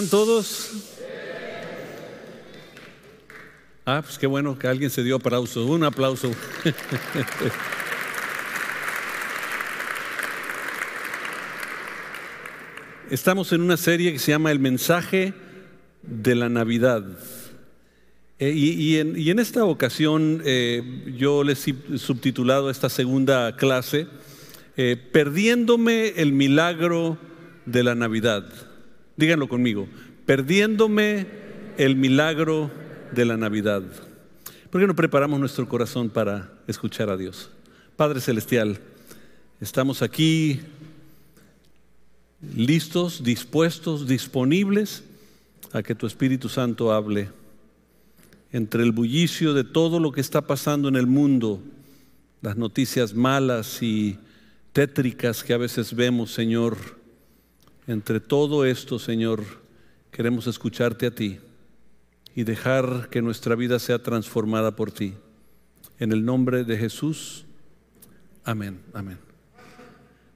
están todos? Ah, pues qué bueno que alguien se dio aplauso. Un aplauso. Estamos en una serie que se llama El mensaje de la Navidad. Eh, y, en, esta ocasión eh, yo les he subtitulado esta segunda clase, eh, Perdiéndome el milagro de la Navidad. Díganlo conmigo, perdiéndome el milagro de la Navidad. ¿Por qué no preparamos nuestro corazón para escuchar a Dios? Padre Celestial, estamos aquí listos, dispuestos, disponibles a que tu Espíritu Santo hable entre el bullicio de todo lo que está pasando en el mundo, las noticias malas y tétricas que a veces vemos, Señor, entre todo esto, Señor, queremos escucharte a ti y dejar que nuestra vida sea transformada por ti. En el nombre de Jesús. Amén, amén.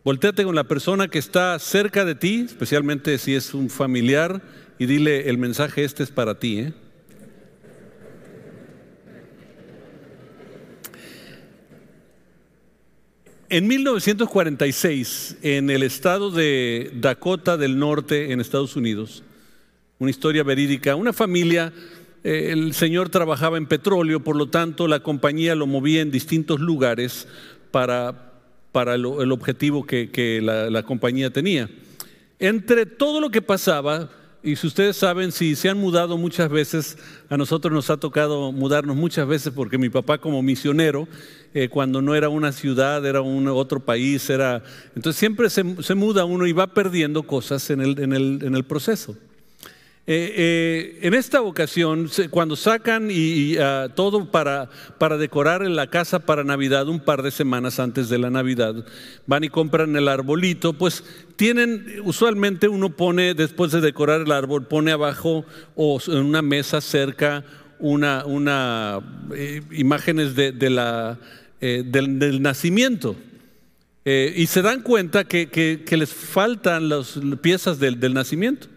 Volteate con la persona que está cerca de ti, especialmente si es un familiar, y dile, el mensaje este es para ti. ¿eh? En 1946, en el estado de Dakota del Norte, en Estados Unidos, una historia verídica, una familia, eh, el señor trabajaba en petróleo, por lo tanto la compañía lo movía en distintos lugares para, para el, objetivo que, la compañía tenía. Entre todo lo que pasaba, y si ustedes saben, si se han mudado muchas veces, a nosotros nos ha tocado mudarnos muchas veces porque mi papá como misionero, eh, cuando no era una ciudad, era un otro país, era... Entonces siempre se, muda uno y va perdiendo cosas en el, en el proceso. Eh, eh, en esta ocasión, cuando sacan y, ah, todo para, para decorar en la casa para Navidad, un par de semanas antes de la Navidad, van y compran el arbolito, pues tienen, usualmente uno pone, después de decorar el árbol, pone abajo o en una mesa cerca una, una eh, imágenes de, la, del, nacimiento. y se dan cuenta que, que, les faltan las piezas del, del nacimiento.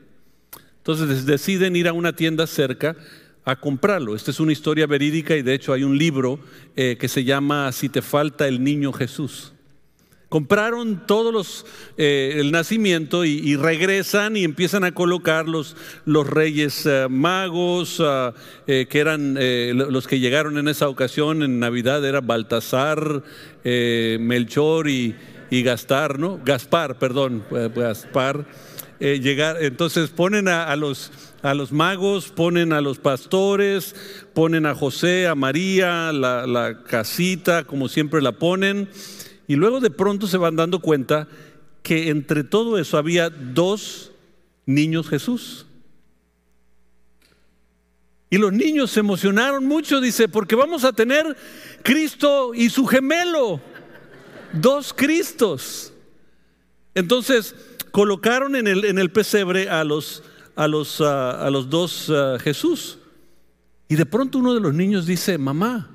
Entonces deciden ir a una tienda cerca a comprarlo. Esta es una historia verídica y de hecho hay un libro eh, que se llama Si te falta el niño Jesús. Compraron todos los, eh, el nacimiento y, regresan y empiezan a colocar los, los reyes eh, magos, ah, que eran los que llegaron en esa ocasión, en Navidad, era Baltasar, Melchor y, y Gastar, ¿no? Gaspar, perdón, Gaspar. Eh, llegar. Entonces ponen a, los, a los magos, ponen a los pastores, ponen a José, a María, la, la casita, como siempre la ponen. Y luego de pronto se van dando cuenta que entre todo eso había dos niños Jesús. Y los niños se emocionaron mucho, dice, porque vamos a tener Cristo y su gemelo, dos Cristos. Entonces, colocaron en el, en el pesebre a los, a los, ah, a los dos ah, Jesús. Y de pronto uno de los niños dice, mamá,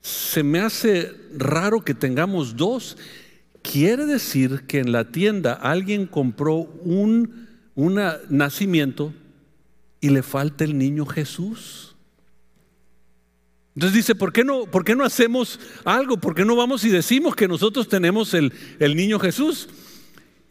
se me hace raro que tengamos dos. Quiere decir que en la tienda alguien compró un nacimiento y le falta el niño Jesús. Entonces dice, ¿por qué no, por qué no hacemos algo? ¿Por qué no vamos y decimos que nosotros tenemos el, el niño Jesús?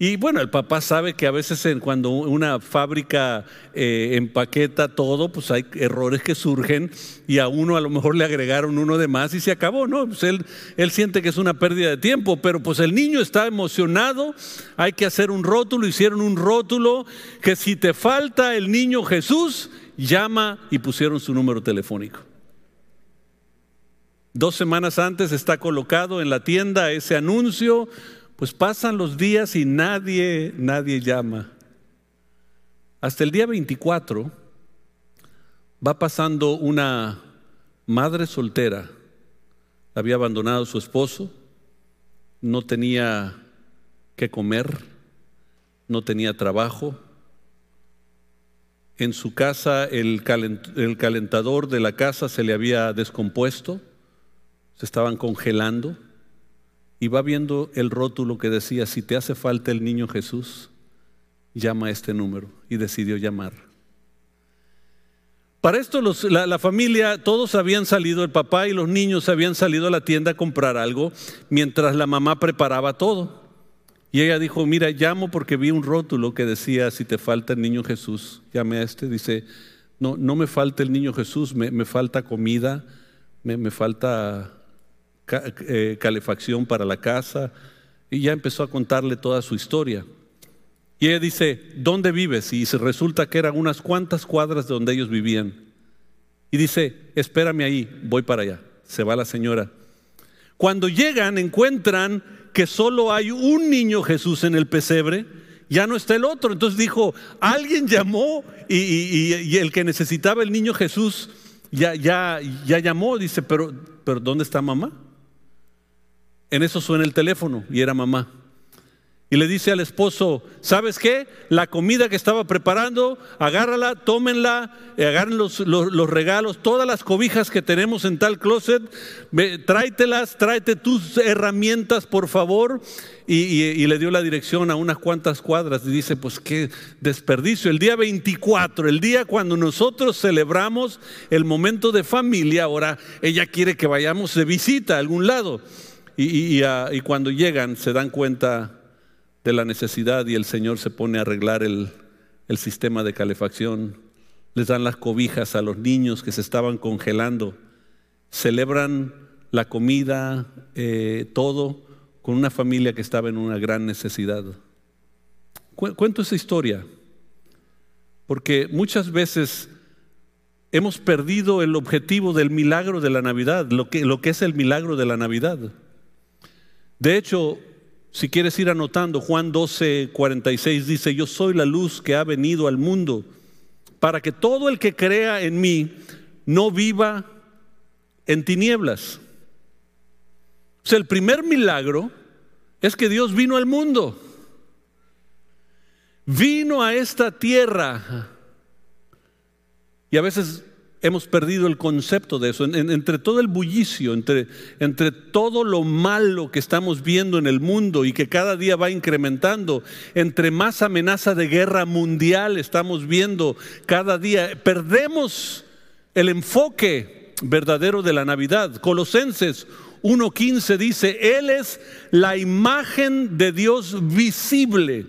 Y bueno, el papá sabe que a veces cuando una fábrica eh, empaqueta todo, pues hay errores que surgen y a uno a lo mejor le agregaron uno de más y se acabó, ¿no? Pues él, él siente que es una pérdida de tiempo, pero pues el niño está emocionado, hay que hacer un rótulo, hicieron un rótulo que si te falta el niño Jesús, llama y pusieron su número telefónico. Dos semanas antes está colocado en la tienda ese anuncio pues pasan los días y nadie, nadie llama. Hasta el día 24 va pasando una madre soltera. Había abandonado a su esposo, no tenía que comer, no tenía trabajo. En su casa el, calentador de la casa se le había descompuesto, se estaban congelando y va viendo el rótulo que decía, si te hace falta el niño Jesús, llama a este número y decidió llamar. Para esto la, familia, todos habían salido, el papá y los niños habían salido a la tienda a comprar algo mientras la mamá preparaba todo. Y ella dijo, mira, llamo porque vi un rótulo que decía, si te falta el niño Jesús, llame a este. Dice, no, no me falta el niño Jesús, me, falta comida, me, falta eh, calefacción para la casa. Y ya empezó a contarle toda su historia. Y ella dice, ¿dónde vives? Y resulta que eran unas cuantas cuadras de donde ellos vivían. Y dice, espérame ahí, voy para allá. Se va la señora. Cuando llegan, encuentran que solo hay un niño Jesús en el pesebre, ya no está el otro. Entonces dijo, alguien llamó y, el que necesitaba el niño Jesús ya, ya, ya llamó. Dice, pero, pero ¿dónde está mamá? En eso suena el teléfono y era mamá y le dice al esposo, ¿sabes qué? La comida que estaba preparando, agárrala, tómenla, eh, agarren los, regalos, todas las cobijas que tenemos en tal closet, tráetelas, tráete tus herramientas, por favor. Y, le dio la dirección a unas cuantas cuadras y dice, pues qué desperdicio. El día 24, el día cuando nosotros celebramos el momento de familia, ahora ella quiere que vayamos de visita a algún lado. Y ah, cuando llegan se dan cuenta de la necesidad y el Señor se pone a arreglar el, sistema de calefacción. Les dan las cobijas a los niños que se estaban congelando. Celebran la comida, eh, todo, con una familia que estaba en una gran necesidad. Cuento esa historia, porque muchas veces hemos perdido el objetivo del milagro de la Navidad, lo que, lo que es el milagro de la Navidad. De hecho, si quieres ir anotando, Juan 12, 46 dice, yo soy la luz que ha venido al mundo para que todo el que crea en mí no viva en tinieblas. O sea, el primer milagro es que Dios vino al mundo. Vino a esta tierra. Y a veces hemos perdido el concepto de eso. entre todo el bullicio, entre, todo lo malo que estamos viendo en el mundo y que cada día va incrementando, entre más amenaza de guerra mundial estamos viendo cada día, perdemos el enfoque verdadero de la Navidad. Colosenses 1.15 dice, Él es la imagen de Dios visible,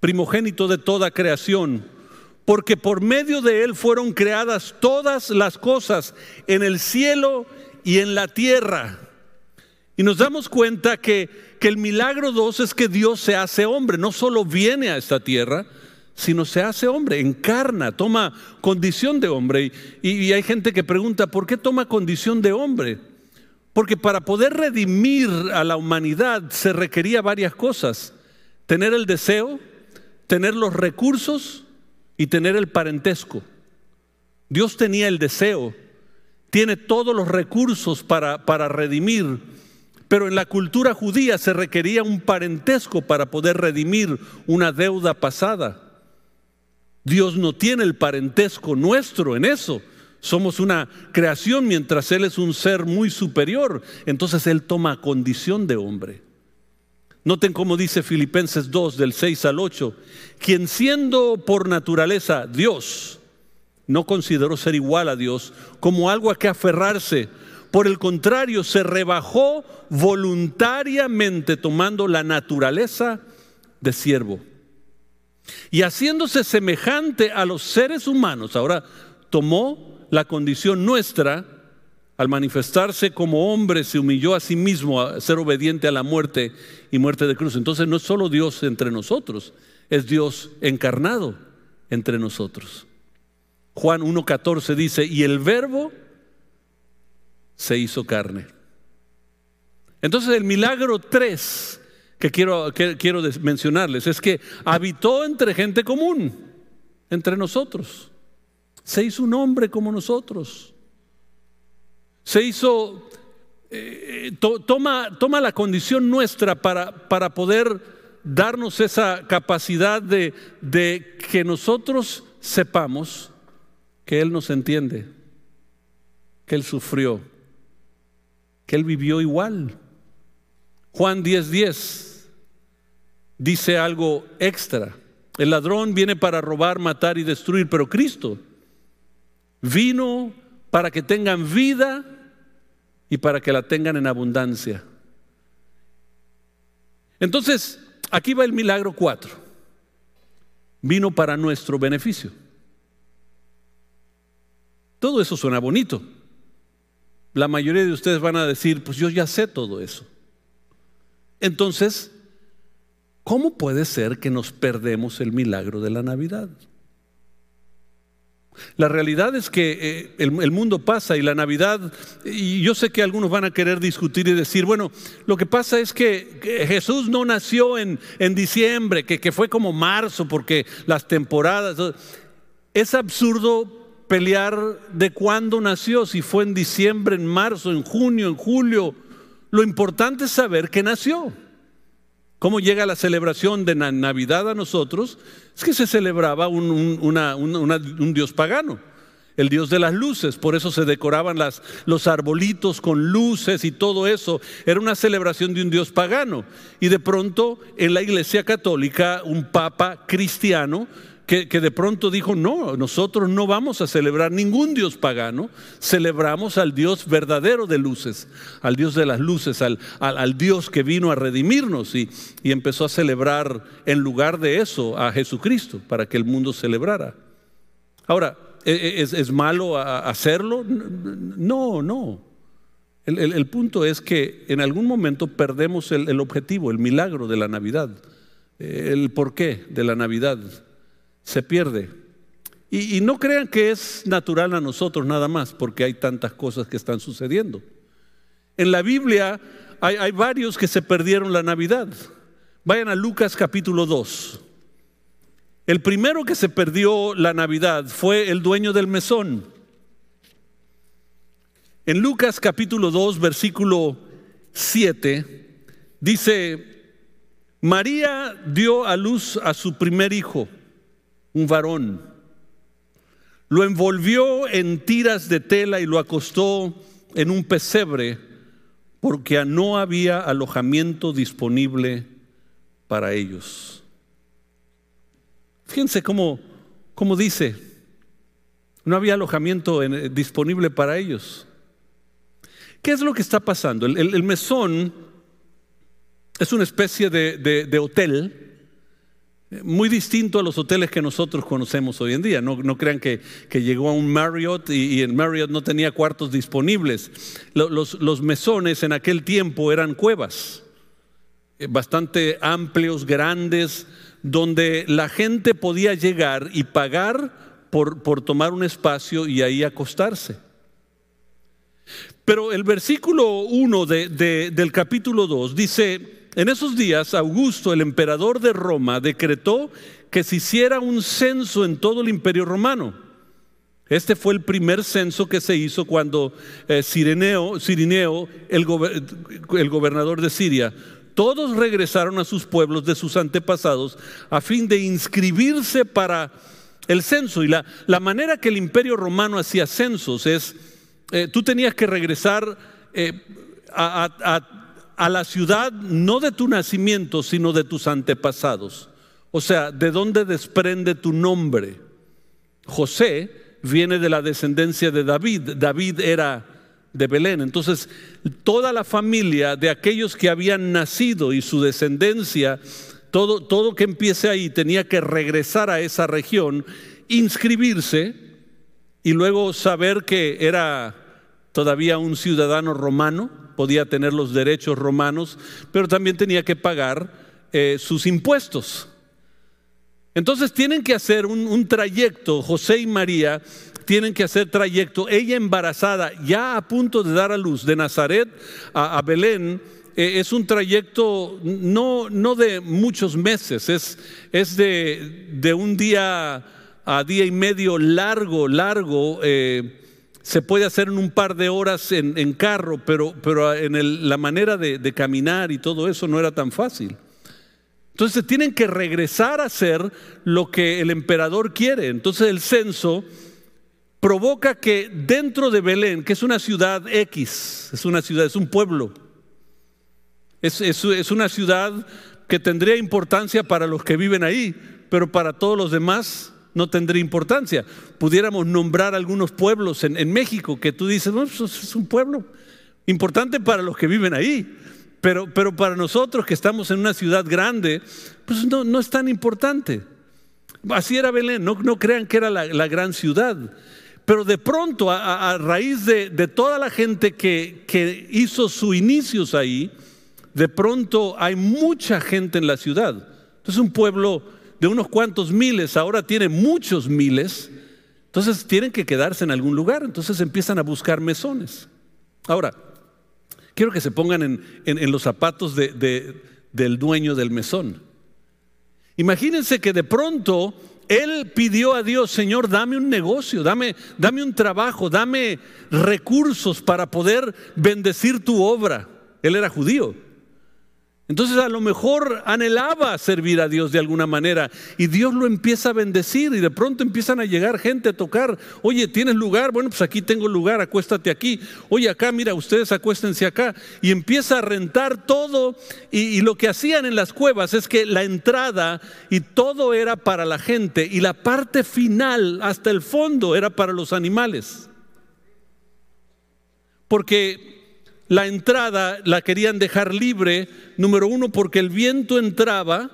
primogénito de toda creación porque por medio de Él fueron creadas todas las cosas en el cielo y en la tierra. Y nos damos cuenta que, el milagro dos es que Dios se hace hombre, no solo viene a esta tierra, sino se hace hombre, encarna, toma condición de hombre. Y, y hay gente que pregunta, ¿por qué toma condición de hombre? Porque para poder redimir a la humanidad se requería varias cosas. Tener el deseo, tener los recursos y tener el parentesco. Dios tenía el deseo, tiene todos los recursos para, para redimir, pero en la cultura judía se requería un parentesco para poder redimir una deuda pasada. Dios no tiene el parentesco nuestro en eso. Somos una creación mientras Él es un ser muy superior. Entonces Él toma condición de hombre. Noten cómo dice Filipenses 2 del 6 al 8, quien siendo por naturaleza Dios, no consideró ser igual a Dios como algo a que aferrarse. Por el contrario, se rebajó voluntariamente tomando la naturaleza de siervo. Y haciéndose semejante a los seres humanos, ahora tomó la condición nuestra al manifestarse como hombre, se humilló a sí mismo a ser obediente a la muerte y muerte de cruz. Entonces no es solo Dios entre nosotros, es Dios encarnado entre nosotros. Juan 1.14 dice, y el verbo se hizo carne. Entonces el milagro 3 que quiero, que quiero mencionarles es que habitó entre gente común, entre nosotros. Se hizo un hombre como nosotros se hizo, eh, toma, toma, la condición nuestra para, para poder darnos esa capacidad de, de que nosotros sepamos que Él nos entiende, que Él sufrió, que Él vivió igual. Juan 10:10 10 dice algo extra. El ladrón viene para robar, matar y destruir, pero Cristo vino para que tengan vida y para que la tengan en abundancia. Entonces, aquí va el milagro 4. Vino para nuestro beneficio. Todo eso suena bonito. La mayoría de ustedes van a decir, pues yo ya sé todo eso. Entonces, ¿cómo puede ser que nos perdemos el milagro de la Navidad? La realidad es que eh, el, mundo pasa y la Navidad, y yo sé que algunos van a querer discutir y decir, bueno, lo que pasa es que, Jesús no nació en, en diciembre, que, que, fue como marzo, porque las temporadas... Es absurdo pelear de cuándo nació, si fue en diciembre, en marzo, en junio, en julio. Lo importante es saber que nació. ¿Cómo llega la celebración de Navidad a nosotros? Es que se celebraba un, dios pagano, el dios de las luces, por eso se decoraban las, los arbolitos con luces y todo eso. Era una celebración de un dios pagano. Y de pronto en la iglesia católica un papa cristiano que, de pronto dijo, no, nosotros no vamos a celebrar ningún Dios pagano, celebramos al Dios verdadero de luces, al Dios de las luces, al, al, Dios que vino a redimirnos y, y, empezó a celebrar en lugar de eso a Jesucristo para que el mundo celebrara. Ahora, ¿e, e, ¿es, malo hacerlo? No, no. El, el, punto es que en algún momento perdemos el, el objetivo, el milagro de la Navidad, el porqué de la Navidad se pierde. Y, no crean que es natural a nosotros nada más, porque hay tantas cosas que están sucediendo. En la Biblia hay, hay varios que se perdieron la Navidad. Vayan a Lucas capítulo 2. El primero que se perdió la Navidad fue el dueño del mesón. En Lucas capítulo 2, versículo 7, dice, María dio a luz a su primer hijo un varón. Lo envolvió en tiras de tela y lo acostó en un pesebre porque no había alojamiento disponible para ellos. Fíjense cómo, cómo dice, no había alojamiento disponible para ellos. ¿Qué es lo que está pasando? El, mesón es una especie de hotel muy distinto a los hoteles que nosotros conocemos hoy en día. No, crean que, llegó a un Marriott y, en Marriott no tenía cuartos disponibles. Los, mesones en aquel tiempo eran cuevas, eh, bastante amplios, grandes, donde la gente podía llegar y pagar por, por tomar un espacio y ahí acostarse. Pero el versículo 1 del capítulo 2 dice, en esos días, Augusto, el emperador de Roma, decretó que se hiciera un censo en todo el imperio romano. Este fue el primer censo que se hizo cuando eh, Sirineo, el, gobernador de Siria, todos regresaron a sus pueblos de sus antepasados a fin de inscribirse para el censo. Y la, manera que el imperio romano hacía censos es, eh, tú tenías que regresar eh, a la ciudad no de tu nacimiento, sino de tus antepasados. O sea, ¿de dónde desprende tu nombre? José viene de la descendencia de David. David era de Belén. Entonces, toda la familia de aquellos que habían nacido y su descendencia, todo, todo que empiece ahí tenía que regresar a esa región, inscribirse y luego saber que era todavía un ciudadano romano podía tener los derechos romanos, pero también tenía que pagar eh, sus impuestos. Entonces tienen que hacer un, trayecto, José y María tienen que hacer trayecto, ella embarazada, ya a punto de dar a luz, de Nazaret a, Belén, eh, es un trayecto no, no de muchos meses, es, es de, de, un día a día y medio largo, largo. Eh, se puede hacer en un par de horas en, carro, pero, pero en la manera de, caminar y todo eso no era tan fácil. Entonces tienen que regresar a hacer lo que el emperador quiere. Entonces el censo provoca que dentro de Belén, que es una ciudad X, es una ciudad, es un pueblo, es, es una ciudad que tendría importancia para los que viven ahí, pero para todos los demás no tendría importancia. Pudiéramos nombrar algunos pueblos en, México que tú dices, no, eso es un pueblo importante para los que viven ahí, pero, pero para nosotros que estamos en una ciudad grande, pues no, no es tan importante. Así era Belén, no, no crean que era la, gran ciudad. Pero de pronto, a, raíz de, toda la gente que, que hizo sus inicios ahí, de pronto hay mucha gente en la ciudad. Entonces un pueblo de unos cuantos miles ahora tiene muchos miles. Entonces tienen que quedarse en algún lugar. Entonces empiezan a buscar mesones. Ahora, quiero que se pongan en, los zapatos del dueño del mesón. Imagínense que de pronto él pidió a Dios, Señor, dame un negocio, dame, dame un trabajo, dame recursos para poder bendecir tu obra. Él era judío. Entonces a lo mejor anhelaba servir a Dios de alguna manera y Dios lo empieza a bendecir y de pronto empiezan a llegar gente a tocar, oye, ¿tienes lugar? Bueno, pues aquí tengo lugar, acuéstate aquí. Oye, acá, mira, ustedes acuéstense acá. Y empieza a rentar todo y, y lo que hacían en las cuevas es que la entrada y todo era para la gente y la parte final hasta el fondo era para los animales. Porque la entrada la querían dejar libre, número uno, porque el viento entraba,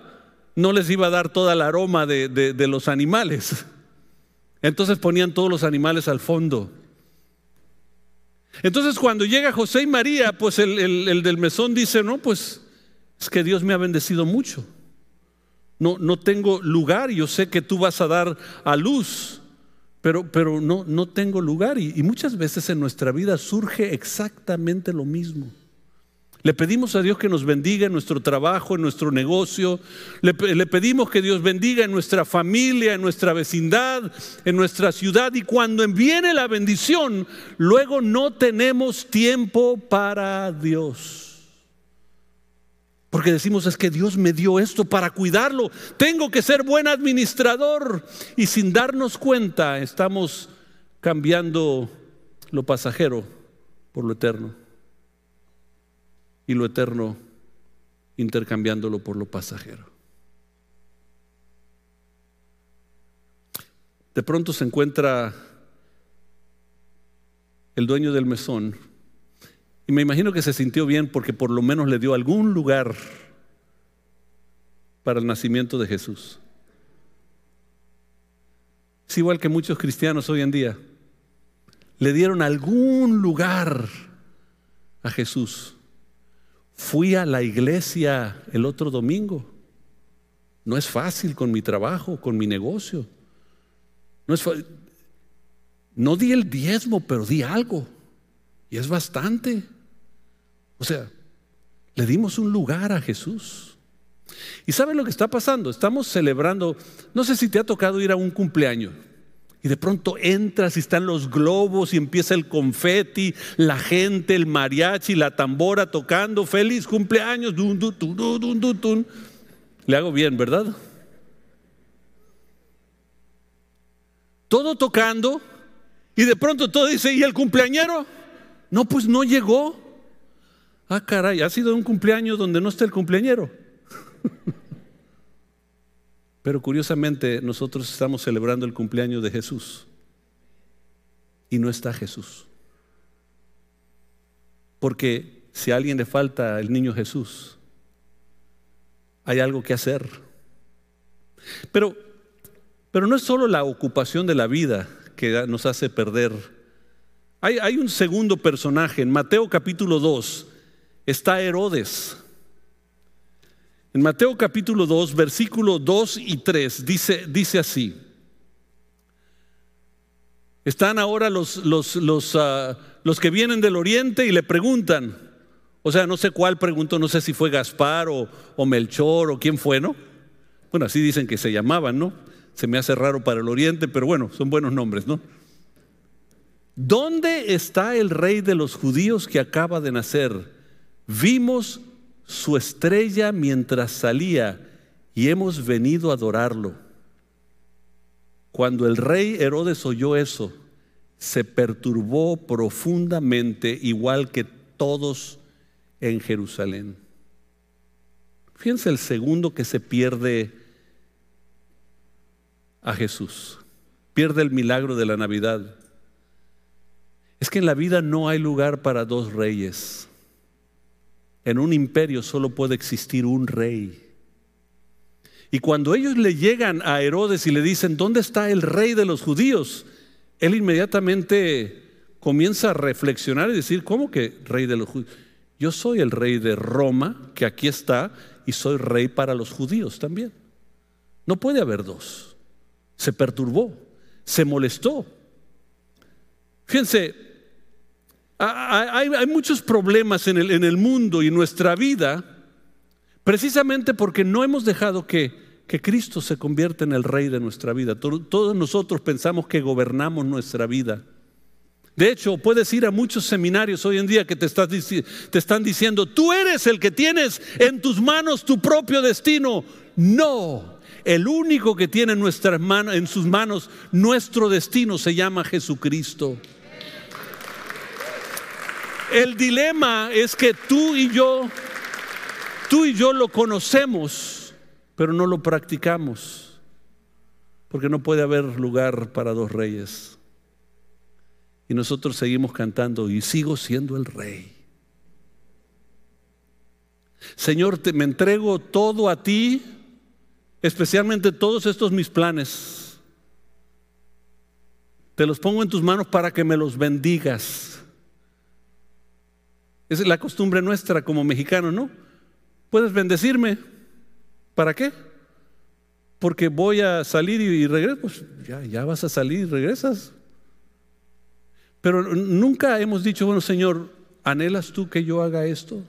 no les iba a dar toda el aroma de, los animales. Entonces ponían todos los animales al fondo. Entonces cuando llega José y María, pues el, el, del mesón dice, no, pues es que Dios me ha bendecido mucho. No, no tengo lugar, yo sé que tú vas a dar a luz pero, pero no, no tengo lugar. Y, muchas veces en nuestra vida surge exactamente lo mismo. Le pedimos a Dios que nos bendiga en nuestro trabajo, en nuestro negocio. Le, le, pedimos que Dios bendiga en nuestra familia, en nuestra vecindad, en nuestra ciudad. Y cuando viene la bendición, luego no tenemos tiempo para Dios. Porque decimos es que Dios me dio esto para cuidarlo. Tengo que ser buen administrador. Y sin darnos cuenta estamos cambiando lo pasajero por lo eterno. Y lo eterno intercambiándolo por lo pasajero. De pronto se encuentra el dueño del mesón y me imagino que se sintió bien porque por lo menos le dio algún lugar para el nacimiento de Jesús. Es igual que muchos cristianos hoy en día. Le dieron algún lugar a Jesús. Fui a la iglesia el otro domingo. No es fácil con mi trabajo, con mi negocio. No di el diezmo, pero di algo. Y es bastante. O sea, le dimos un lugar a Jesús. ¿Y saben lo que está pasando? Estamos celebrando, no sé si te ha tocado ir a un cumpleaños. Y de pronto entras y están los globos y empieza el confeti, la gente, el mariachi, la tambora tocando, feliz cumpleaños, dun, dun, dun, Le hago bien, ¿verdad? Todo tocando y de pronto todo dice, ¿y el cumpleañero? No, pues no llegó. Ah, caray, ha sido un cumpleaños donde no está el cumpleañero. Pero curiosamente nosotros estamos celebrando el cumpleaños de Jesús y no está Jesús. Porque si a alguien le falta el niño Jesús, hay algo que hacer. Pero, pero no es solo la ocupación de la vida que nos hace perder. Hay, hay un segundo personaje en Mateo capítulo 2 está Herodes. En Mateo capítulo 2, versículo 2 y 3, dice, dice así. Están ahora los, los, los, ah, los, que vienen del oriente y le preguntan, o sea, no sé cuál preguntó, no sé si fue Gaspar o, o Melchor o quién fue, ¿no? Bueno, así dicen que se llamaban, ¿no? Se me hace raro para el oriente, pero bueno, son buenos nombres, ¿no? ¿Dónde está el rey de los judíos que acaba de nacer? Vimos su estrella mientras salía y hemos venido a adorarlo. Cuando el rey Herodes oyó eso, se perturbó profundamente, igual que todos en Jerusalén. Fíjense el segundo que se pierde a Jesús. Pierde el milagro de la Navidad. Es que en la vida no hay lugar para dos reyes. En un imperio solo puede existir un rey. Y cuando ellos le llegan a Herodes y le dicen, ¿dónde está el rey de los judíos? Él inmediatamente comienza a reflexionar y decir, ¿cómo que rey de los judíos? Yo soy el rey de Roma, que aquí está, y soy rey para los judíos también. No puede haber dos. Se perturbó, se molestó. Fíjense, hay, muchos problemas en el, mundo y en nuestra vida precisamente porque no hemos dejado que, Cristo se convierta en el rey de nuestra vida. Todos nosotros pensamos que gobernamos nuestra vida. De hecho, puedes ir a muchos seminarios hoy en día que te, están diciendo, tú eres el que tienes en tus manos tu propio destino. No, el único que tiene en sus manos nuestro destino se llama Jesucristo. El dilema es que tú y yo, tú y yo lo conocemos, pero no lo practicamos, porque no puede haber lugar para dos reyes. Y nosotros seguimos cantando y sigo siendo el rey. Señor, me entrego todo a ti, especialmente todos estos mis planes. Te los pongo en tus manos para que me los bendigas. Es la costumbre nuestra como mexicanos, ¿no? Puedes bendecirme. ¿Para qué? Porque voy a salir y, regreso. Pues ya, ya vas a salir y regresas. Pero nunca hemos dicho, bueno, Señor, ¿anhelas tú que yo haga esto?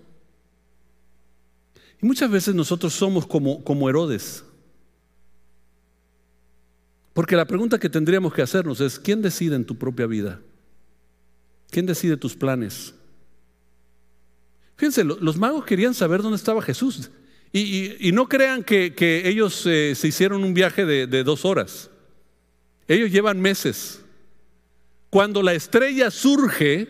Y muchas veces nosotros somos como, como Herodes. Porque la pregunta que tendríamos que hacernos es, ¿quién decide en tu propia vida? ¿Quién decide tus planes? Fíjense, los magos querían saber dónde estaba Jesús. Y, no crean que, ellos eh, se hicieron un viaje de, de dos horas. Ellos llevan meses cuando la estrella surge,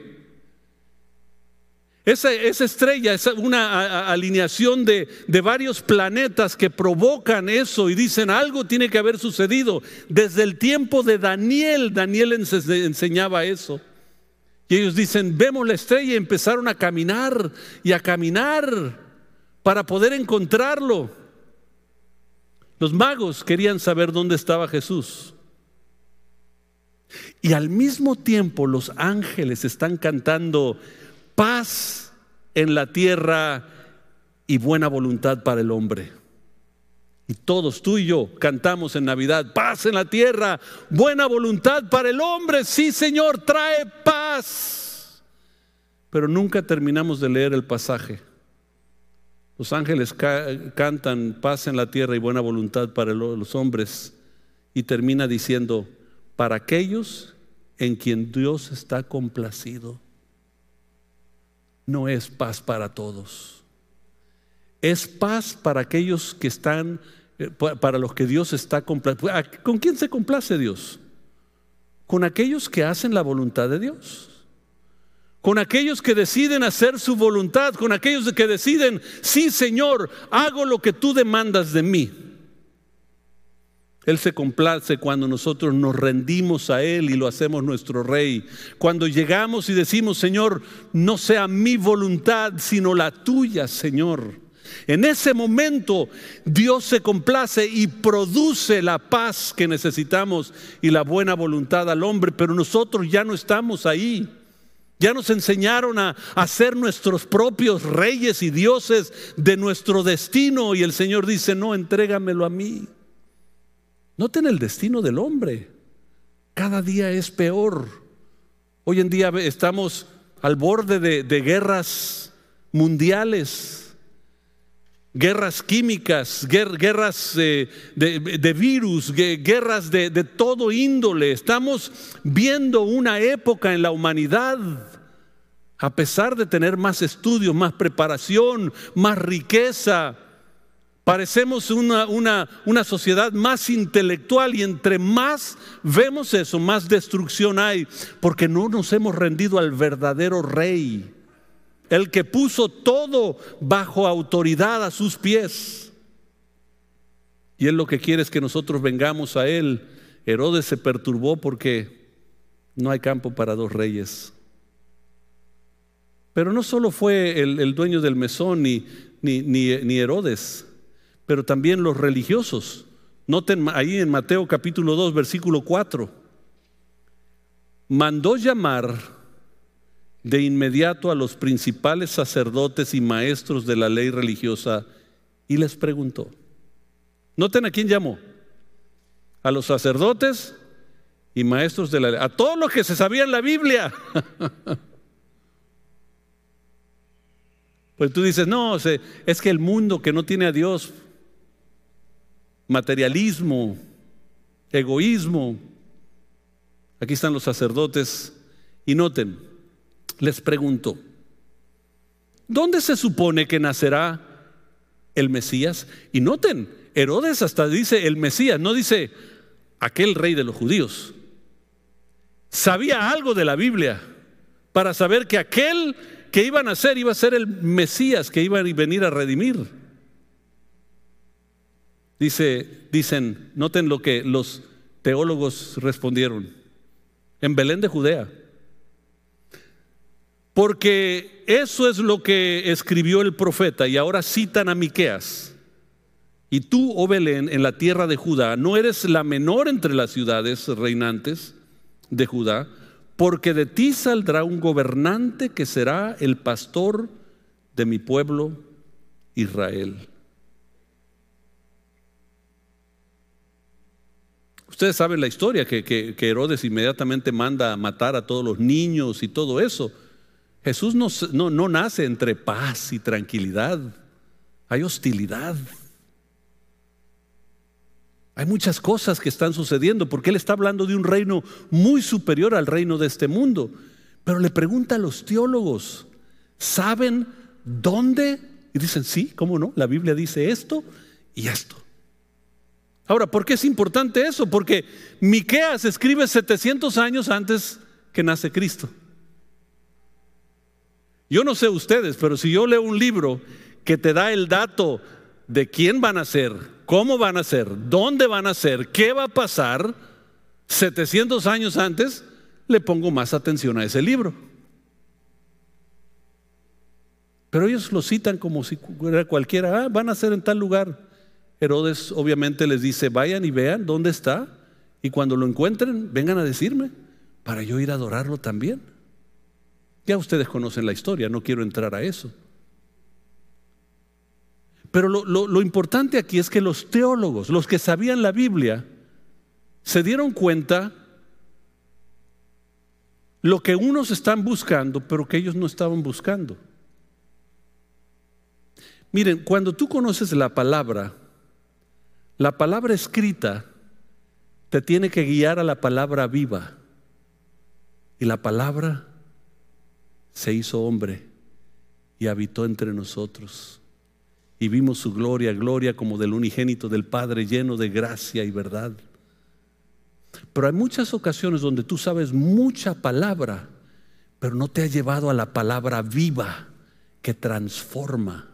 esa, estrella es una alineación de, de, varios planetas que provocan eso y dicen algo tiene que haber sucedido. Desde el tiempo de Daniel, Daniel enseñaba eso. Y ellos dicen, vemos la estrella y empezaron a caminar y a caminar para poder encontrarlo. Los magos querían saber dónde estaba Jesús. Y al mismo tiempo los ángeles están cantando paz en la tierra y buena voluntad para el hombre. Y todos, tú y yo, cantamos en Navidad, paz en la tierra, buena voluntad para el hombre. Sí, Señor, trae paz. Pero nunca terminamos de leer el pasaje. Los ángeles cantan paz en la tierra y buena voluntad para los hombres. Y termina diciendo, para aquellos en quien Dios está complacido. No es paz para todos. Es paz para aquellos que están, eh, para los que Dios está complacido. ¿Con quién se complace Dios? Con aquellos que hacen la voluntad de Dios. Con aquellos que deciden hacer su voluntad, con aquellos que deciden, sí Señor, hago lo que tú demandas de mí. Él se complace cuando nosotros nos rendimos a Él y lo hacemos nuestro Rey. Cuando llegamos y decimos, Señor, no sea mi voluntad, sino la tuya, Señor. En ese momento Dios se complace y produce la paz que necesitamos y la buena voluntad al hombre, pero nosotros ya no estamos ahí. Ya nos enseñaron a, a ser nuestros propios reyes y dioses de nuestro destino y el Señor dice, no, entrégamelo a mí. Noten el destino del hombre. Cada día es peor. Hoy en día estamos al borde de, guerras mundiales, guerras químicas, guerras de, virus, guerras de, de todo índole. Estamos viendo una época en la humanidad a pesar de tener más estudios, más preparación, más riqueza, Parecemos una, una, una, sociedad más intelectual y entre más vemos eso, más destrucción hay, porque no nos hemos rendido al verdadero rey, el que puso todo bajo autoridad a sus pies. Y él lo que quiere es que nosotros vengamos a él. Herodes se perturbó porque no hay campo para dos reyes. Pero no solo fue el, dueño del mesón ni, Herodes, pero también los religiosos. Noten ahí en Mateo capítulo 2, versículo 4. Mandó llamar de inmediato a los principales sacerdotes y maestros de la ley religiosa y les preguntó. Noten a quién llamó. A los sacerdotes y maestros de la ley. A todos los que se sabían la Biblia. Pues tú dices, no, es que el mundo que no tiene a Dios, materialismo, egoísmo. Aquí están los sacerdotes y noten, les pregunto, ¿dónde se supone que nacerá el Mesías? Y noten, Herodes hasta dice el Mesías, no dice aquel rey de los judíos. Sabía algo de la Biblia para saber que aquel que iban a ser iba a ser el Mesías que iba a venir a redimir. Dice, dicen, noten lo que los teólogos respondieron. En Belén de Judea. Porque eso es lo que escribió el profeta y ahora citan a Miqueas. Y tú, oh Belén, en la tierra de Judá, no eres la menor entre las ciudades reinantes de Judá, porque de ti saldrá un gobernante que será el pastor de mi pueblo Israel. Ustedes saben la historia, que, Herodes inmediatamente manda a matar a todos los niños y todo eso. Jesús no, no nace entre paz y tranquilidad, hay hostilidad. Hay muchas cosas que están sucediendo porque Él está hablando de un reino muy superior al reino de este mundo. Pero le pregunta a los teólogos, ¿saben dónde? Y dicen, sí, ¿cómo no? La Biblia dice esto y esto. Ahora, ¿por qué es importante eso? Porque Miqueas escribe 700 años antes que nace Cristo. Yo no sé ustedes, pero si yo leo un libro que te da el dato de quién van a ser, cómo van a ser, dónde van a ser, qué va a pasar 700 años antes, le pongo más atención a ese libro. Pero ellos lo citan como si fuera cualquiera, ah, van a ser en tal lugar. Herodes obviamente les dice, vayan y vean dónde está, y cuando lo encuentren, vengan a decirme, para yo ir a adorarlo también. Ya ustedes conocen la historia, no quiero entrar a eso. Pero lo, importante aquí es que los teólogos, los que sabían la Biblia, se dieron cuenta lo que unos están buscando, pero que ellos no estaban buscando. Miren, cuando tú conoces la palabra, la palabra escrita te tiene que guiar a la palabra viva. Y la palabra se hizo hombre y habitó entre nosotros y vimos su gloria, gloria como del unigénito del Padre lleno de gracia y verdad. Pero hay muchas ocasiones donde tú sabes mucha palabra, pero no te ha llevado a la palabra viva que transforma.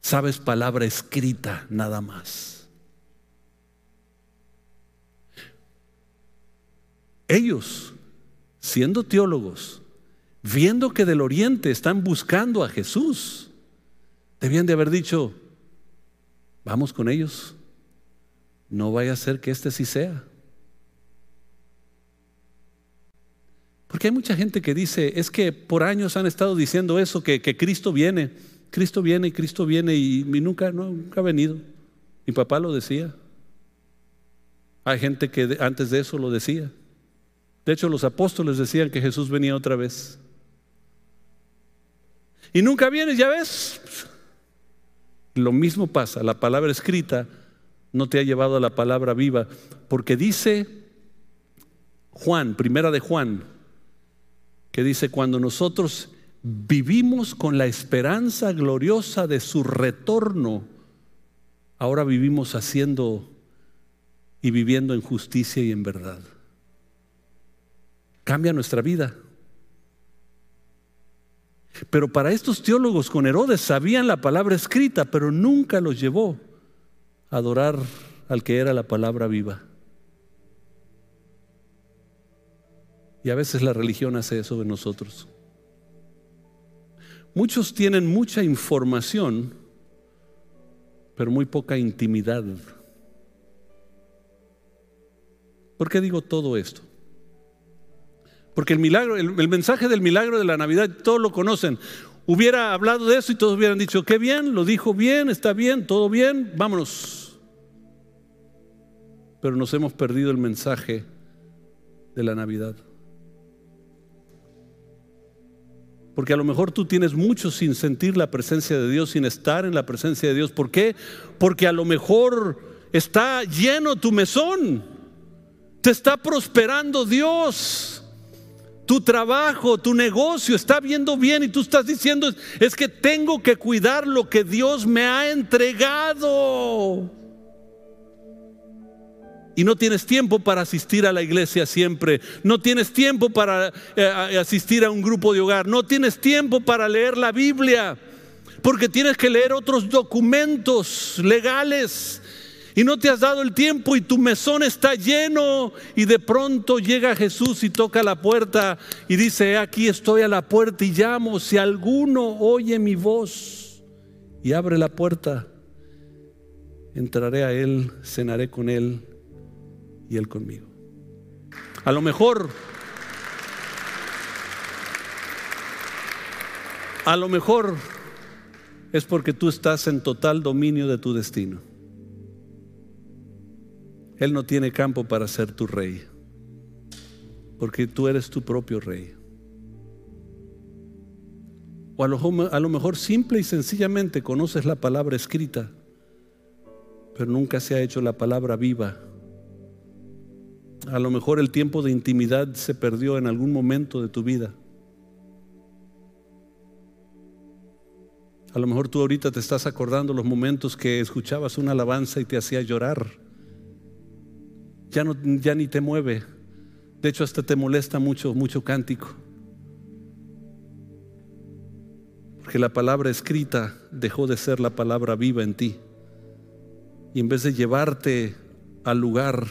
Sabes palabra escrita nada más. Ellos, siendo teólogos, viendo que del oriente están buscando a Jesús, Debían de haber dicho, vamos con ellos. No vaya a ser que este sí sea. Porque hay mucha gente que dice, es que por años han estado diciendo eso, que, Cristo viene, Cristo viene Cristo viene y, nunca, nunca ha venido. Mi papá lo decía. Hay gente que antes de eso lo decía. De hecho, los apóstoles decían que Jesús venía otra vez. Y nunca viene, ya ves. Lo mismo pasa, la palabra escrita no te ha llevado a la palabra viva, porque dice Juan, primera de Juan, que dice, cuando nosotros vivimos con la esperanza gloriosa de su retorno, ahora vivimos haciendo y viviendo en justicia y en verdad. Cambia nuestra vida. Pero para estos teólogos con Herodes sabían la palabra escrita, pero nunca los llevó adorar al que era la palabra viva. Y a veces la religión hace eso de nosotros. Muchos tienen mucha información, pero muy poca intimidad. ¿Por qué digo todo esto? Porque el milagro, el, mensaje del milagro de la Navidad, todos lo conocen. Hubiera hablado de eso y todos hubieran dicho, qué bien, lo dijo bien, está bien, todo bien, vámonos. Pero nos hemos perdido el mensaje de la Navidad. Porque a lo mejor tú tienes mucho sin sentir la presencia de Dios, sin estar en la presencia de Dios. ¿Por qué? Porque a lo mejor está lleno tu mesón. Te está prosperando Dios. Tu trabajo, tu negocio está viendo bien y tú estás diciendo, es que tengo que cuidar lo que Dios me ha entregado. Y no tienes tiempo para asistir a la iglesia siempre. No tienes tiempo para eh, asistir a un grupo de hogar. No tienes tiempo para leer la Biblia. Porque tienes que leer otros documentos legales. Y no te has dado el tiempo y tu mesón está lleno. Y de pronto llega Jesús y toca la puerta y dice, aquí estoy a la puerta y llamo. Si alguno oye mi voz y abre la puerta, entraré a él, cenaré con él y Él conmigo. A lo mejor, a lo mejor es porque tú estás en total dominio de tu destino. Él no tiene campo para ser tu rey, porque tú eres tu propio rey. O a lo, a lo, mejor simple y sencillamente conoces la palabra escrita, pero nunca se ha hecho la palabra viva a lo mejor el tiempo de intimidad se perdió en algún momento de tu vida. A lo mejor tú ahorita te estás acordando los momentos que escuchabas una alabanza y te hacía llorar. Ya, no, ya ni te mueve. De hecho, hasta te molesta mucho, mucho cántico. Porque la palabra escrita dejó de ser la palabra viva en ti. Y en vez de llevarte al lugar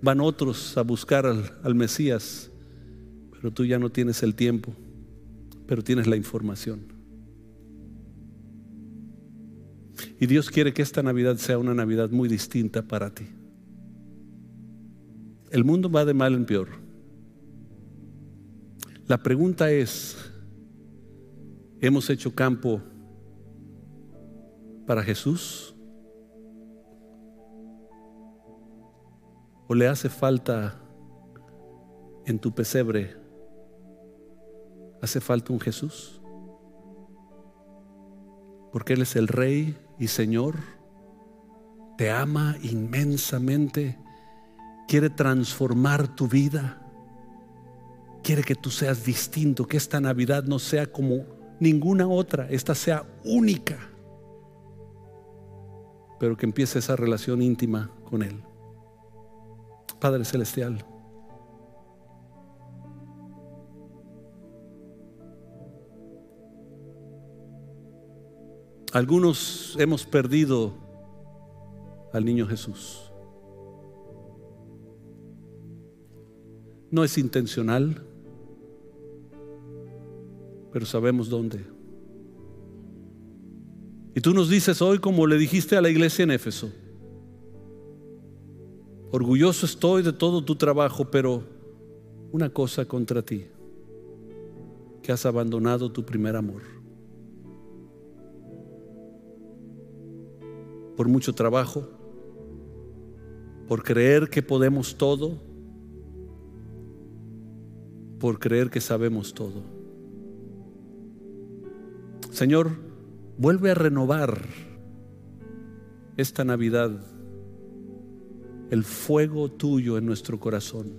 van otros a buscar al, Mesías, pero tú ya no tienes el tiempo, pero tienes la información. Y Dios quiere que esta Navidad sea una Navidad muy distinta para ti. El mundo va de mal en peor. La pregunta es, ¿hemos hecho campo para Jesús? ¿O le hace falta en tu pesebre? ¿Hace falta un Jesús? Porque Él es el Rey y Señor. Te ama inmensamente. Quiere transformar tu vida. Quiere que tú seas distinto, que esta Navidad no sea como ninguna otra, esta sea única. Pero que empiece esa relación íntima con Él. Padre Celestial. Algunos hemos perdido al niño Jesús. No es intencional, pero sabemos dónde. Y tú nos dices hoy, como le dijiste a la iglesia en Éfeso, Orgulloso estoy de todo tu trabajo, pero una cosa contra ti, que has abandonado tu primer amor. Por mucho trabajo, por creer que podemos todo, por creer que sabemos todo. Señor, vuelve a renovar esta Navidad el fuego tuyo en nuestro corazón.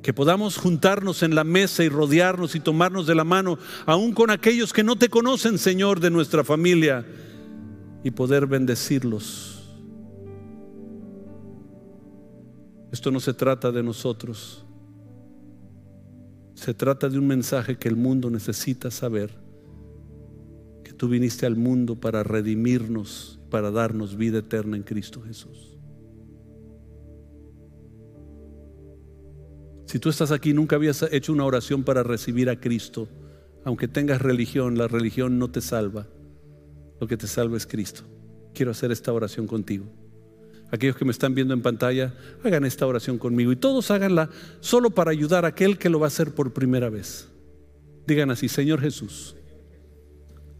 Que podamos juntarnos en la mesa y rodearnos y tomarnos de la mano, aún con aquellos que no te conocen, Señor, de nuestra familia, y poder bendecirlos. Esto no se trata de nosotros, se trata de un mensaje que el mundo necesita saber, que tú viniste al mundo para redimirnos, para darnos vida eterna en Cristo Jesús. Si tú estás aquí nunca habías hecho una oración para recibir a Cristo, aunque tengas religión, la religión no te salva. Lo que te salva es Cristo. Quiero hacer esta oración contigo. Aquellos que me están viendo en pantalla, hagan esta oración conmigo y todos háganla solo para ayudar a aquel que lo va a hacer por primera vez. Digan así, Señor Jesús,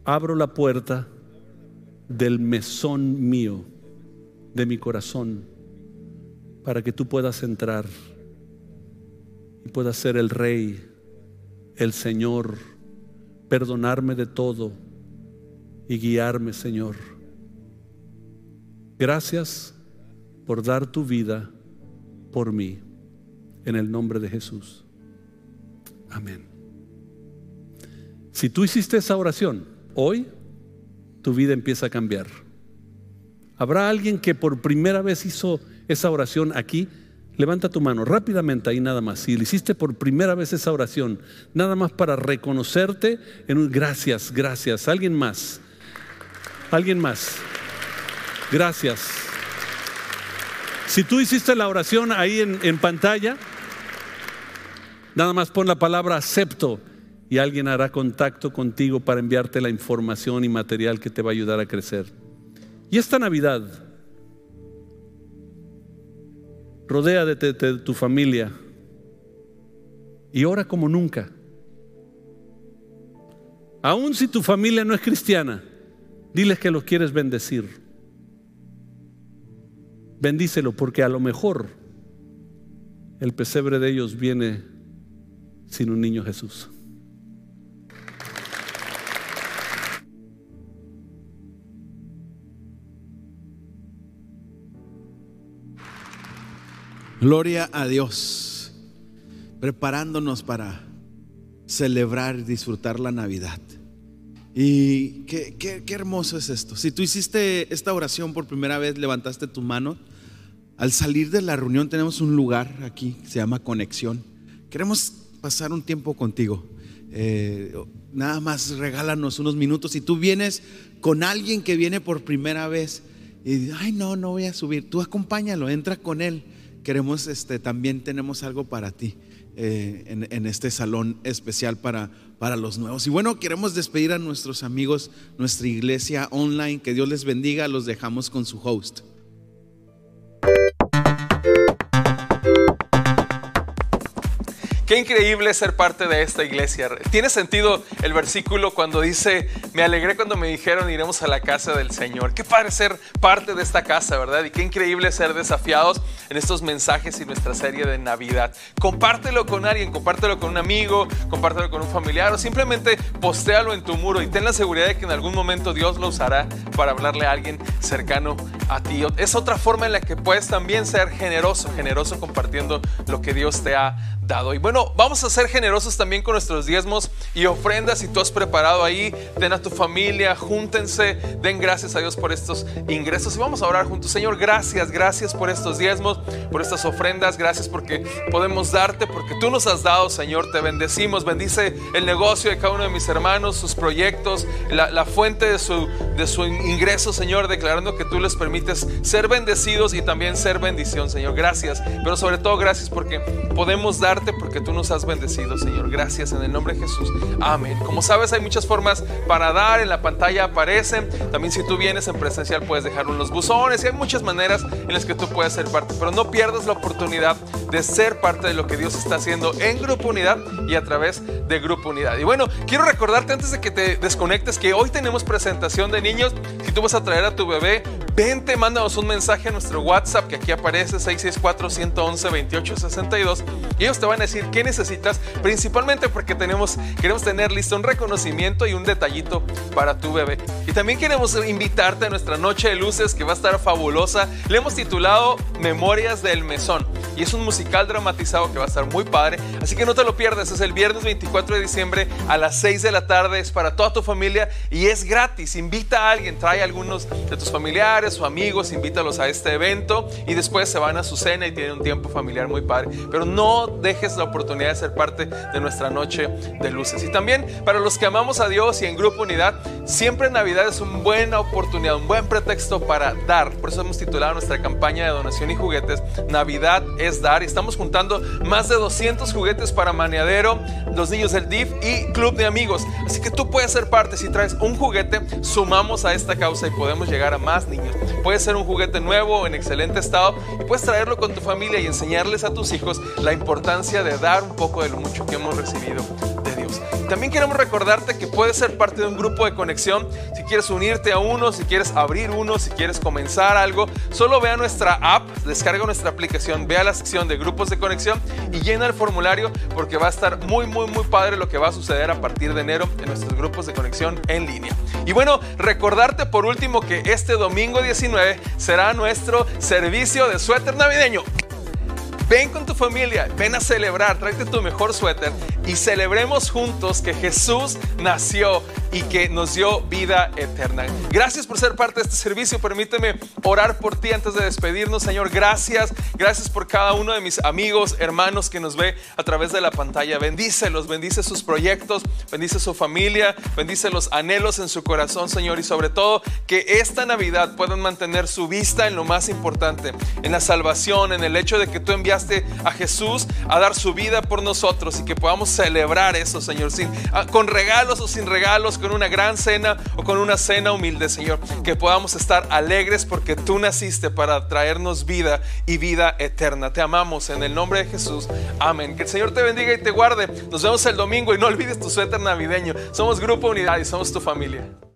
abro la puerta del mesón mío, de mi corazón, para que tú puedas entrar y puedas ser el rey, el Señor, perdonarme de todo y guiarme, Señor. Gracias por dar tu vida por mí, en el nombre de Jesús. Amén. Si tú hiciste esa oración hoy, tu vida empieza a cambiar. ¿Habrá alguien que por primera vez hizo esa oración aquí? Levanta tu mano rápidamente ahí nada más. Si le hiciste por primera vez esa oración, nada más para reconocerte en un gracias, gracias. Alguien más. Alguien más. Gracias. Si tú hiciste la oración ahí en, pantalla, nada más pon la palabra acepto y alguien hará contacto contigo para enviarte la información y material que te va a ayudar a crecer. Y esta Navidad, rodea de, de tu familia y ora como nunca. Aun si tu familia no es cristiana, diles que los quieres bendecir. Bendícelo porque a lo mejor el pesebre de ellos viene sin un niño Jesús. Gloria a Dios, preparándonos para celebrar y disfrutar la Navidad. Y qué, qué, hermoso es esto. Si tú hiciste esta oración por primera vez, levantaste tu mano, al salir de la reunión tenemos un lugar aquí, se llama Conexión. Queremos pasar un tiempo contigo. Eh, nada más regálanos unos minutos. Si tú vienes con alguien que viene por primera vez y ay no, no voy a subir, tú acompáñalo, entra con él queremos, este, también tenemos algo para ti eh, en, en, este salón especial para, para los nuevos. Y bueno, queremos despedir a nuestros amigos, nuestra iglesia online, que Dios les bendiga, los dejamos con su host. Qué increíble ser parte de esta iglesia. Tiene sentido el versículo cuando dice, me alegré cuando me dijeron iremos a la casa del Señor. Qué padre ser parte de esta casa, ¿verdad? Y qué increíble ser desafiados en estos mensajes y nuestra serie de Navidad. Compártelo con alguien, compártelo con un amigo, compártelo con un familiar o simplemente postéalo en tu muro y ten la seguridad de que en algún momento Dios lo usará para hablarle a alguien cercano a ti. Es otra forma en la que puedes también ser generoso, generoso compartiendo lo que Dios te ha y bueno, vamos a ser generosos también con nuestros diezmos y ofrendas. Si tú has preparado ahí, ten a tu familia, júntense, den gracias a Dios por estos ingresos y vamos a orar juntos. Señor, gracias, gracias por estos diezmos, por estas ofrendas, gracias porque podemos darte, porque tú nos has dado, Señor, te bendecimos. Bendice el negocio de cada uno de mis hermanos, sus proyectos, la, fuente de su, de su ingreso, Señor, declarando que tú les permites ser bendecidos y también ser bendición, Señor. Gracias, pero sobre todo gracias porque podemos porque tú nos has bendecido, Señor. Gracias en el nombre de Jesús. Amén. Como sabes, hay muchas formas para dar. En la pantalla aparecen. También si tú vienes en presencial puedes dejarlo en los buzones. Y hay muchas maneras en las que tú puedes ser parte. Pero no pierdas la oportunidad de ser parte de lo que Dios está haciendo en Grupo Unidad y a través de Grupo Unidad. Y bueno, quiero recordarte antes de que te desconectes que hoy tenemos presentación de niños. Si tú vas a traer a tu bebé, vente, mándanos un mensaje a nuestro WhatsApp que aquí aparece 664-111-2862 y ellos te van a decir qué necesitas, principalmente porque tenemos, queremos tener listo un reconocimiento y un detallito para tu bebé. Y también queremos invitarte a nuestra noche de luces que va a estar fabulosa. Le hemos titulado Memorias del Mesón y es un musical dramatizado que va a estar muy padre, así que no te lo pierdas, es el viernes 24 de diciembre a las 6 de la tarde, es para toda tu familia y es gratis. Invita a alguien, trae a algunos de tus familiares o amigos, invítalos a este evento y después se van a su cena y tienen un tiempo familiar muy padre. Pero no dejes la oportunidad de ser parte de nuestra noche de luces. Y también para los que amamos a Dios y en Grupo Unidad, siempre Navidad es una buena oportunidad, un buen pretexto para dar. Por eso hemos titulado nuestra campaña de donación y juguetes, Navidad es dar. Y estamos juntando más de 200 juguetes para Maneadero, los niños del DIF y Club de Amigos. Así que tú puedes ser parte. Si traes un juguete, sumamos a esta causa y podemos llegar a más niños. Puede ser un juguete nuevo, en excelente estado, y puedes traerlo con tu familia y enseñarles a tus hijos la importancia de dar un poco de lo mucho que hemos recibido de Dios. También queremos recordarte que puedes ser parte de un grupo de conexión. Si quieres unirte a uno, si quieres abrir uno, si quieres comenzar algo, solo ve a nuestra app, descarga nuestra aplicación, ve a la sección de grupos de conexión y llena el formulario porque va a estar muy, muy, muy padre lo que va a suceder a partir de enero en nuestros grupos de conexión en línea. Y bueno, recordarte por último que este domingo 19 será nuestro servicio de suéter navideño. Ven con tu familia, ven a celebrar, tráete tu mejor suéter y celebremos juntos que Jesús nació y que nos dio vida eterna. Gracias por ser parte de este servicio. Permíteme orar por ti antes de despedirnos, Señor. Gracias. Gracias por cada uno de mis amigos, hermanos que nos ve a través de la pantalla. Bendícelos, bendice sus proyectos, bendice su familia, bendice los anhelos en su corazón, Señor. Y sobre todo, que esta Navidad puedan mantener su vista en lo más importante, en la salvación, en el hecho de que tú a Jesús a dar su vida por nosotros y que podamos celebrar eso, Señor, sin, ah, con regalos o sin regalos, con una gran cena o con una cena humilde, Señor, que podamos estar alegres porque tú naciste para traernos vida y vida eterna. Te amamos en el nombre de Jesús. Amén. Que el Señor te bendiga y te guarde. Nos vemos el domingo y no olvides tu suéter navideño. Somos Grupo Unidad y somos tu familia.